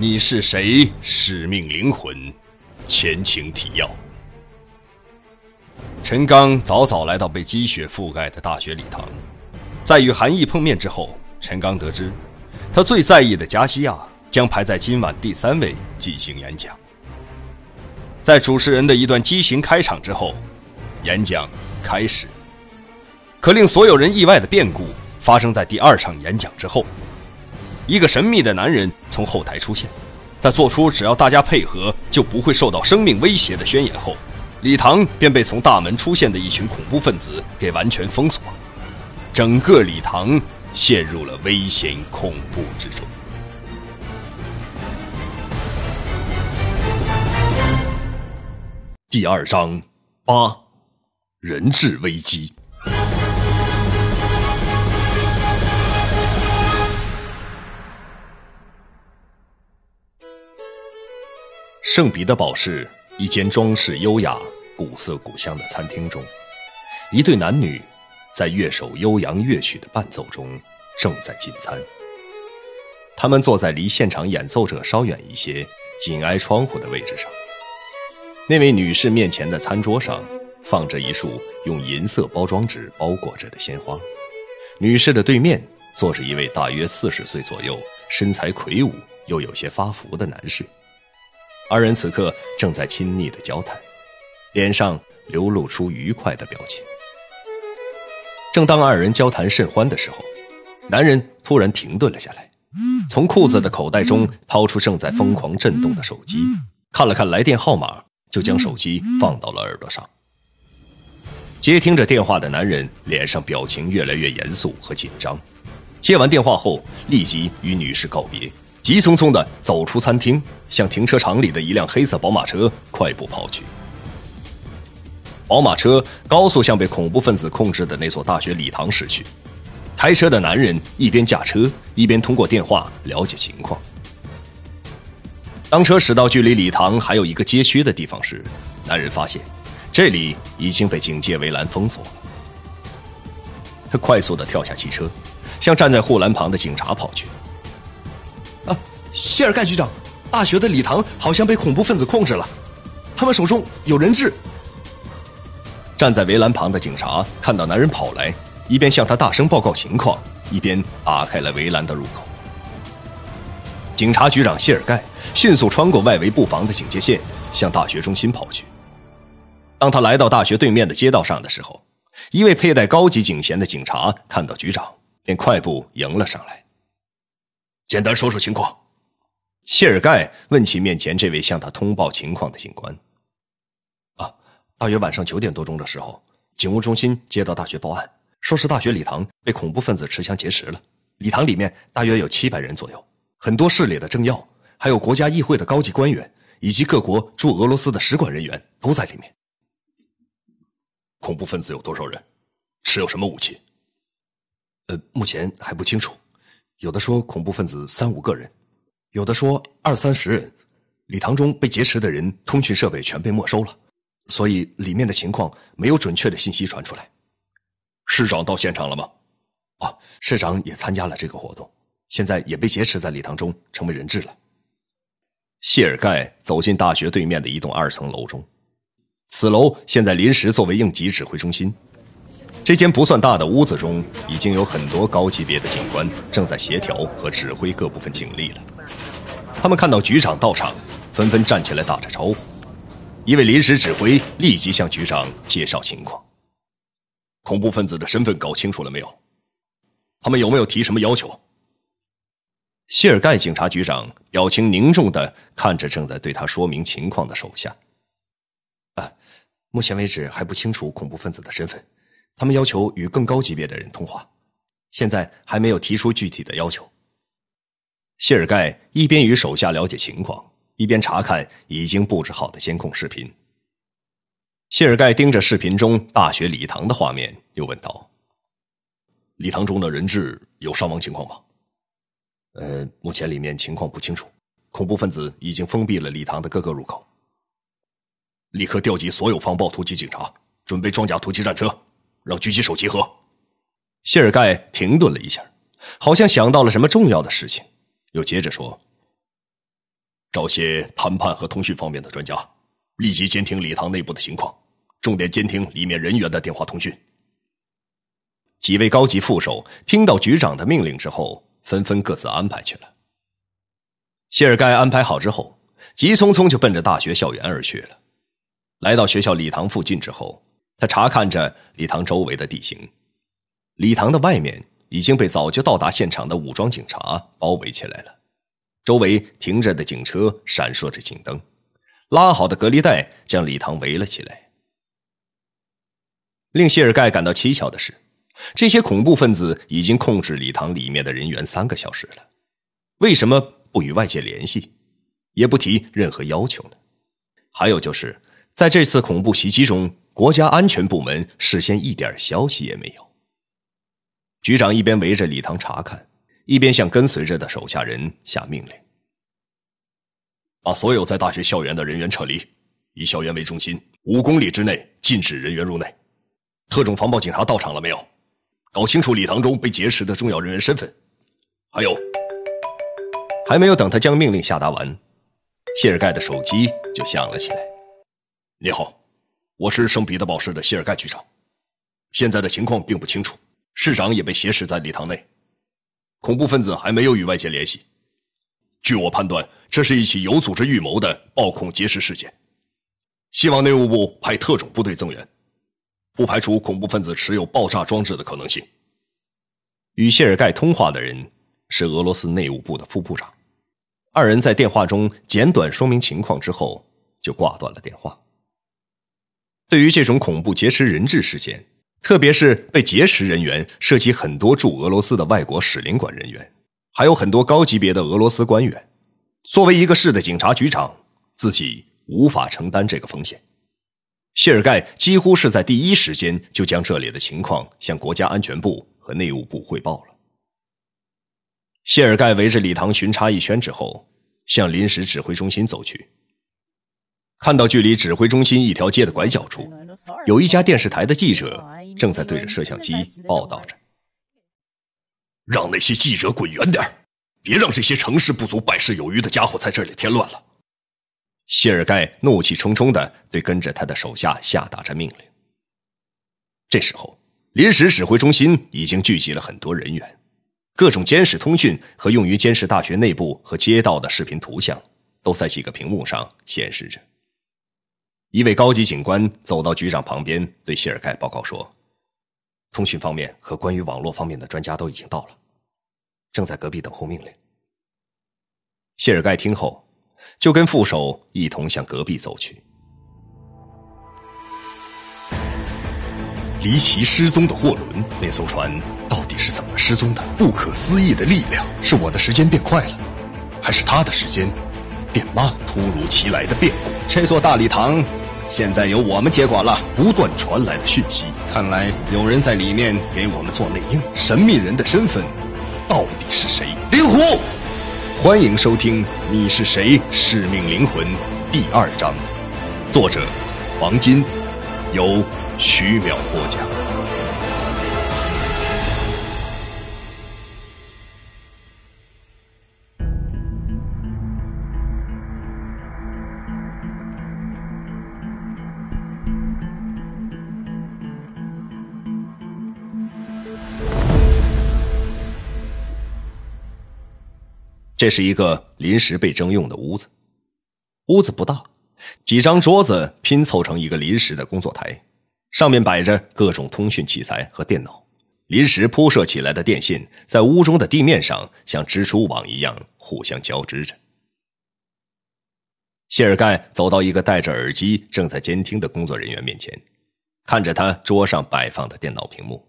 你是谁？使命灵魂，前情提要。陈刚早早来到被积雪覆盖的大学礼堂，在与韩毅碰面之后，陈刚得知，他最在意的加西亚将排在今晚第三位进行演讲。在主持人的一段激情开场之后，演讲开始。可令所有人意外的变故发生在第二场演讲之后，一个神秘的男人从后台出现，在做出只要大家配合就不会受到生命威胁的宣言后。礼堂便被从大门出现的一群恐怖分子给完全封锁了，整个礼堂陷入了危险恐怖之中。第二章八，人质危机。圣彼得堡市。一间装饰优雅、古色古香的餐厅中，一对男女在乐手悠扬乐曲的伴奏中正在进餐。他们坐在离现场演奏者稍远一些、紧挨窗户的位置上。那位女士面前的餐桌上放着一束用银色包装纸包裹着的鲜花。女士的对面坐着一位大约四十岁左右、身材魁梧又有些发福的男士。二人此刻正在亲昵的交谈，脸上流露出愉快的表情。正当二人交谈甚欢的时候，男人突然停顿了下来，从裤子的口袋中掏出正在疯狂震动的手机，看了看来电号码，就将手机放到了耳朵上。接听着电话的男人脸上表情越来越严肃和紧张，接完电话后立即与女士告别。急匆匆地走出餐厅，向停车场里的一辆黑色宝马车快步跑去。宝马车高速向被恐怖分子控制的那座大学礼堂驶去。开车的男人一边驾车，一边通过电话了解情况。当车驶到距离礼堂还有一个街区的地方时，男人发现这里已经被警戒围栏封锁了。他快速地跳下汽车，向站在护栏旁的警察跑去。谢尔盖局长，大学的礼堂好像被恐怖分子控制了，他们手中有人质。站在围栏旁的警察看到男人跑来，一边向他大声报告情况，一边打开了围栏的入口。警察局长谢尔盖迅速穿过外围布防的警戒线，向大学中心跑去。当他来到大学对面的街道上的时候，一位佩戴高级警衔的警察看到局长，便快步迎了上来。简单说说情况。谢尔盖问起面前这位向他通报情况的警官：“啊，大约晚上九点多钟的时候，警务中心接到大学报案，说是大学礼堂被恐怖分子持枪劫持了。礼堂里面大约有七百人左右，很多市里的政要，还有国家议会的高级官员，以及各国驻俄罗斯的使馆人员都在里面。恐怖分子有多少人？持有什么武器？呃，目前还不清楚，有的说恐怖分子三五个人。”有的说二三十人，礼堂中被劫持的人通讯设备全被没收了，所以里面的情况没有准确的信息传出来。市长到现场了吗？啊，市长也参加了这个活动，现在也被劫持在礼堂中，成为人质了。谢尔盖走进大学对面的一栋二层楼中，此楼现在临时作为应急指挥中心。这间不算大的屋子中，已经有很多高级别的警官正在协调和指挥各部分警力了。他们看到局长到场，纷纷站起来打着招呼。一位临时指挥立即向局长介绍情况：恐怖分子的身份搞清楚了没有？他们有没有提什么要求？谢尔盖警察局长表情凝重的看着正在对他说明情况的手下。啊，目前为止还不清楚恐怖分子的身份，他们要求与更高级别的人通话，现在还没有提出具体的要求。谢尔盖一边与手下了解情况，一边查看已经布置好的监控视频。谢尔盖盯着视频中大学礼堂的画面，又问道：“礼堂中的人质有伤亡情况吗？”“呃，目前里面情况不清楚。恐怖分子已经封闭了礼堂的各个入口。立刻调集所有防暴突击警察，准备装甲突击战车，让狙击手集合。”谢尔盖停顿了一下，好像想到了什么重要的事情。又接着说：“找些谈判和通讯方面的专家，立即监听礼堂内部的情况，重点监听里面人员的电话通讯。几位高级副手听到局长的命令之后，纷纷各自安排去了。谢尔盖安排好之后，急匆匆就奔着大学校园而去了。来到学校礼堂附近之后，他查看着礼堂周围的地形。礼堂的外面已经被早就到达现场的武装警察包围起来了，周围停着的警车闪烁着警灯，拉好的隔离带将礼堂围了起来。令谢尔盖感到蹊跷的是，这些恐怖分子已经控制礼堂里面的人员三个小时了，为什么不与外界联系，也不提任何要求呢？还有就是，在这次恐怖袭击中，国家安全部门事先一点消息也没有。局长一边围着礼堂查看，一边向跟随着的手下人下命令：“把所有在大学校园的人员撤离，以校园为中心，五公里之内禁止人员入内。特种防暴警察到场了没有？搞清楚礼堂中被劫持的重要人员身份。还有……还没有等他将命令下达完，谢尔盖的手机就响了起来。你好，我是圣彼得堡市的谢尔盖局长，现在的情况并不清楚。”市长也被挟持在礼堂内，恐怖分子还没有与外界联系。据我判断，这是一起有组织预谋的暴恐劫持事件。希望内务部派特种部队增援，不排除恐怖分子持有爆炸装置的可能性。与谢尔盖通话的人是俄罗斯内务部的副部长，二人在电话中简短说明情况之后，就挂断了电话。对于这种恐怖劫持人质事件。特别是被劫持人员涉及很多驻俄罗斯的外国使领馆人员，还有很多高级别的俄罗斯官员。作为一个市的警察局长，自己无法承担这个风险。谢尔盖几乎是在第一时间就将这里的情况向国家安全部和内务部汇报了。谢尔盖围着礼堂巡查一圈之后，向临时指挥中心走去。看到距离指挥中心一条街的拐角处，有一家电视台的记者。正在对着摄像机报道着，让那些记者滚远点别让这些成事不足败事有余的家伙在这里添乱了。谢尔盖怒气冲冲的对跟着他的手下下达着命令。这时候，临时指挥中心已经聚集了很多人员，各种监视通讯和用于监视大学内部和街道的视频图像都在几个屏幕上显示着。一位高级警官走到局长旁边，对谢尔盖报告说。通讯方面和关于网络方面的专家都已经到了，正在隔壁等候命令。谢尔盖听后，就跟副手一同向隔壁走去。离奇失踪的货轮，那艘船到底是怎么失踪的？不可思议的力量，是我的时间变快了，还是他的时间变慢？突如其来的变故，这座大礼堂。现在由我们接管了。不断传来的讯息，看来有人在里面给我们做内应。神秘人的身份到底是谁？灵狐，欢迎收听《你是谁？使命灵魂》第二章，作者王金，由徐淼播讲。这是一个临时被征用的屋子，屋子不大，几张桌子拼凑成一个临时的工作台，上面摆着各种通讯器材和电脑，临时铺设起来的电线在屋中的地面上像蜘蛛网一样互相交织着。谢尔盖走到一个戴着耳机正在监听的工作人员面前，看着他桌上摆放的电脑屏幕，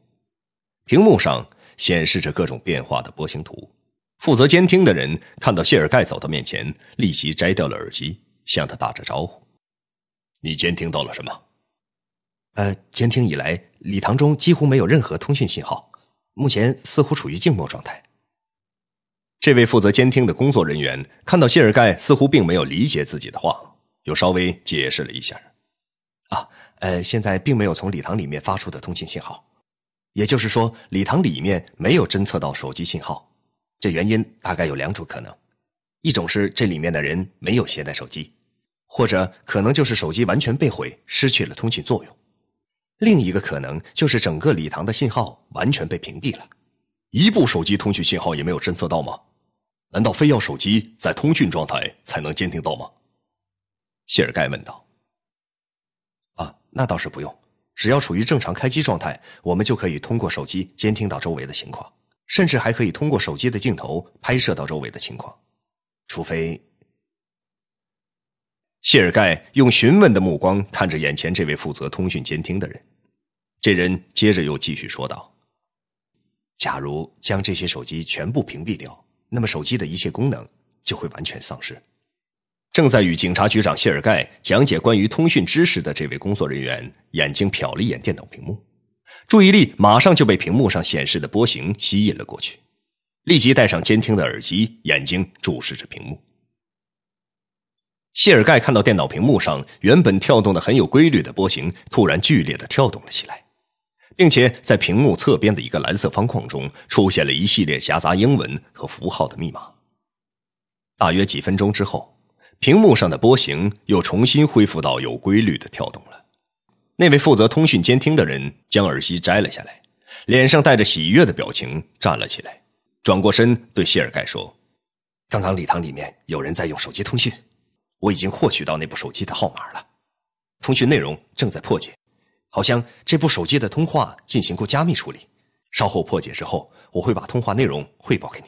屏幕上显示着各种变化的波形图。负责监听的人看到谢尔盖走到面前，立即摘掉了耳机，向他打着招呼：“你监听到了什么？”“呃，监听以来，礼堂中几乎没有任何通讯信号，目前似乎处于静默状态。”这位负责监听的工作人员看到谢尔盖似乎并没有理解自己的话，又稍微解释了一下：“啊，呃，现在并没有从礼堂里面发出的通讯信号，也就是说，礼堂里面没有侦测到手机信号。”这原因大概有两种可能，一种是这里面的人没有携带手机，或者可能就是手机完全被毁，失去了通讯作用；另一个可能就是整个礼堂的信号完全被屏蔽了，一部手机通讯信号也没有侦测到吗？难道非要手机在通讯状态才能监听到吗？谢尔盖问道。啊，那倒是不用，只要处于正常开机状态，我们就可以通过手机监听到周围的情况。甚至还可以通过手机的镜头拍摄到周围的情况，除非谢尔盖用询问的目光看着眼前这位负责通讯监听的人。这人接着又继续说道：“假如将这些手机全部屏蔽掉，那么手机的一切功能就会完全丧失。”正在与警察局长谢尔盖讲解关于通讯知识的这位工作人员，眼睛瞟了一眼电脑屏幕。注意力马上就被屏幕上显示的波形吸引了过去，立即戴上监听的耳机，眼睛注视着屏幕。谢尔盖看到电脑屏幕上原本跳动的很有规律的波形突然剧烈的跳动了起来，并且在屏幕侧边的一个蓝色方框中出现了一系列夹杂英文和符号的密码。大约几分钟之后，屏幕上的波形又重新恢复到有规律的跳动了。那位负责通讯监听的人将耳机摘了下来，脸上带着喜悦的表情站了起来，转过身对谢尔盖说：“刚刚礼堂里面有人在用手机通讯，我已经获取到那部手机的号码了，通讯内容正在破解，好像这部手机的通话进行过加密处理，稍后破解之后，我会把通话内容汇报给你。”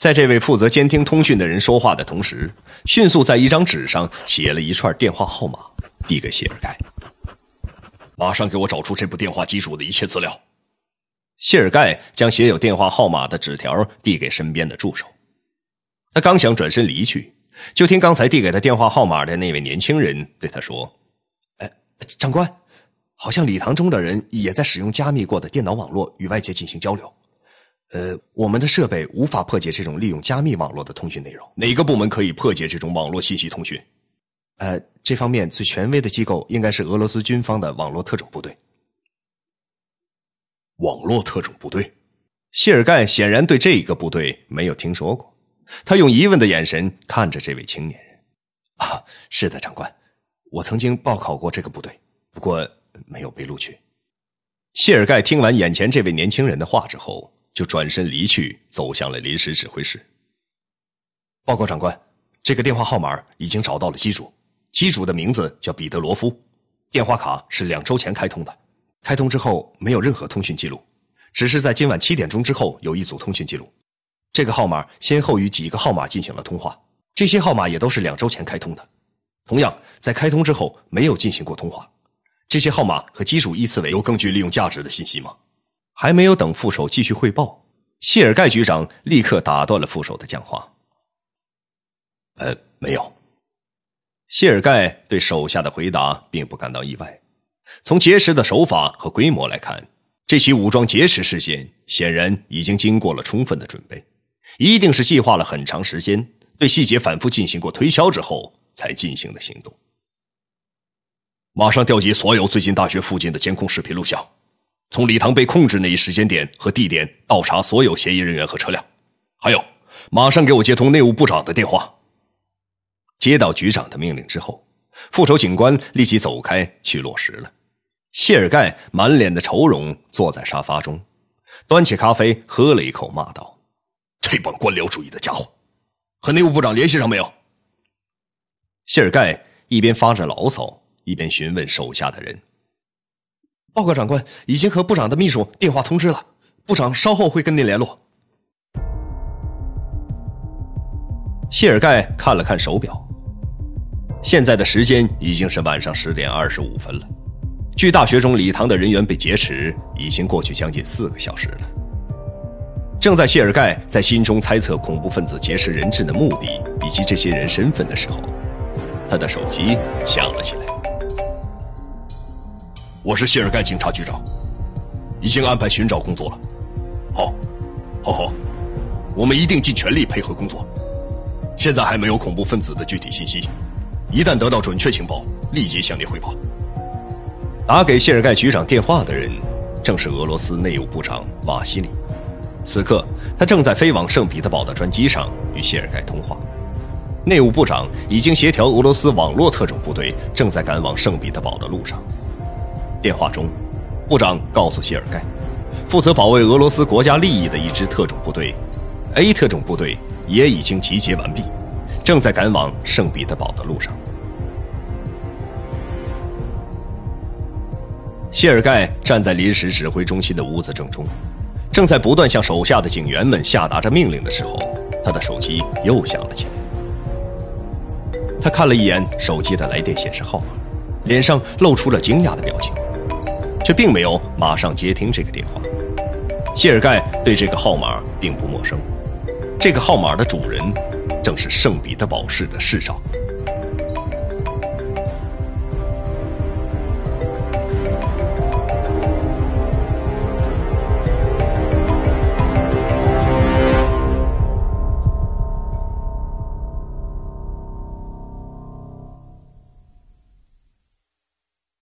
在这位负责监听通讯的人说话的同时，迅速在一张纸上写了一串电话号码。递给谢尔盖，马上给我找出这部电话机主的一切资料。谢尔盖将写有电话号码的纸条递给身边的助手，他刚想转身离去，就听刚才递给他电话号码的那位年轻人对他说：“哎，长官，好像礼堂中的人也在使用加密过的电脑网络与外界进行交流。呃，我们的设备无法破解这种利用加密网络的通讯内容。哪个部门可以破解这种网络信息通讯？”呃，这方面最权威的机构应该是俄罗斯军方的网络特种部队。网络特种部队，谢尔盖显然对这一个部队没有听说过，他用疑问的眼神看着这位青年人。啊，是的，长官，我曾经报考过这个部队，不过没有被录取。谢尔盖听完眼前这位年轻人的话之后，就转身离去，走向了临时指挥室。报告长官，这个电话号码已经找到了机主。机主的名字叫彼得罗夫，电话卡是两周前开通的，开通之后没有任何通讯记录，只是在今晚七点钟之后有一组通讯记录。这个号码先后与几个号码进行了通话，这些号码也都是两周前开通的，同样在开通之后没有进行过通话。这些号码和机主依次为有更具利用价值的信息吗？还没有等副手继续汇报，谢尔盖局长立刻打断了副手的讲话。呃，没有。谢尔盖对手下的回答并不感到意外。从劫持的手法和规模来看，这起武装劫持事件显然已经经过了充分的准备，一定是计划了很长时间，对细节反复进行过推敲之后才进行的行动。马上调集所有最近大学附近的监控视频录像，从礼堂被控制那一时间点和地点倒查所有嫌疑人员和车辆，还有，马上给我接通内务部长的电话。接到局长的命令之后，副手警官立即走开去落实了。谢尔盖满脸的愁容，坐在沙发中，端起咖啡喝了一口，骂道：“这帮官僚主义的家伙，和内务部长联系上没有？”谢尔盖一边发着牢骚，一边询问手下的人：“报告长官，已经和部长的秘书电话通知了，部长稍后会跟您联络。”谢尔盖看了看手表。现在的时间已经是晚上十点二十五分了，距大学中礼堂的人员被劫持已经过去将近四个小时了。正在谢尔盖在心中猜测恐怖分子劫持人质的目的以及这些人身份的时候，他的手机响了起来。我是谢尔盖警察局长，已经安排寻找工作了。好，好好，我们一定尽全力配合工作。现在还没有恐怖分子的具体信息。一旦得到准确情报，立即向您汇报。打给谢尔盖局长电话的人，正是俄罗斯内务部长瓦西里。此刻，他正在飞往圣彼得堡的专机上与谢尔盖通话。内务部长已经协调俄罗斯网络特种部队，正在赶往圣彼得堡的路上。电话中，部长告诉谢尔盖，负责保卫俄罗斯国家利益的一支特种部队 ——A 特种部队也已经集结完毕，正在赶往圣彼得堡的路上。谢尔盖站在临时指挥中心的屋子正中，正在不断向手下的警员们下达着命令的时候，他的手机又响了起来。他看了一眼手机的来电显示号码，脸上露出了惊讶的表情，却并没有马上接听这个电话。谢尔盖对这个号码并不陌生，这个号码的主人正是圣彼得堡市的市长。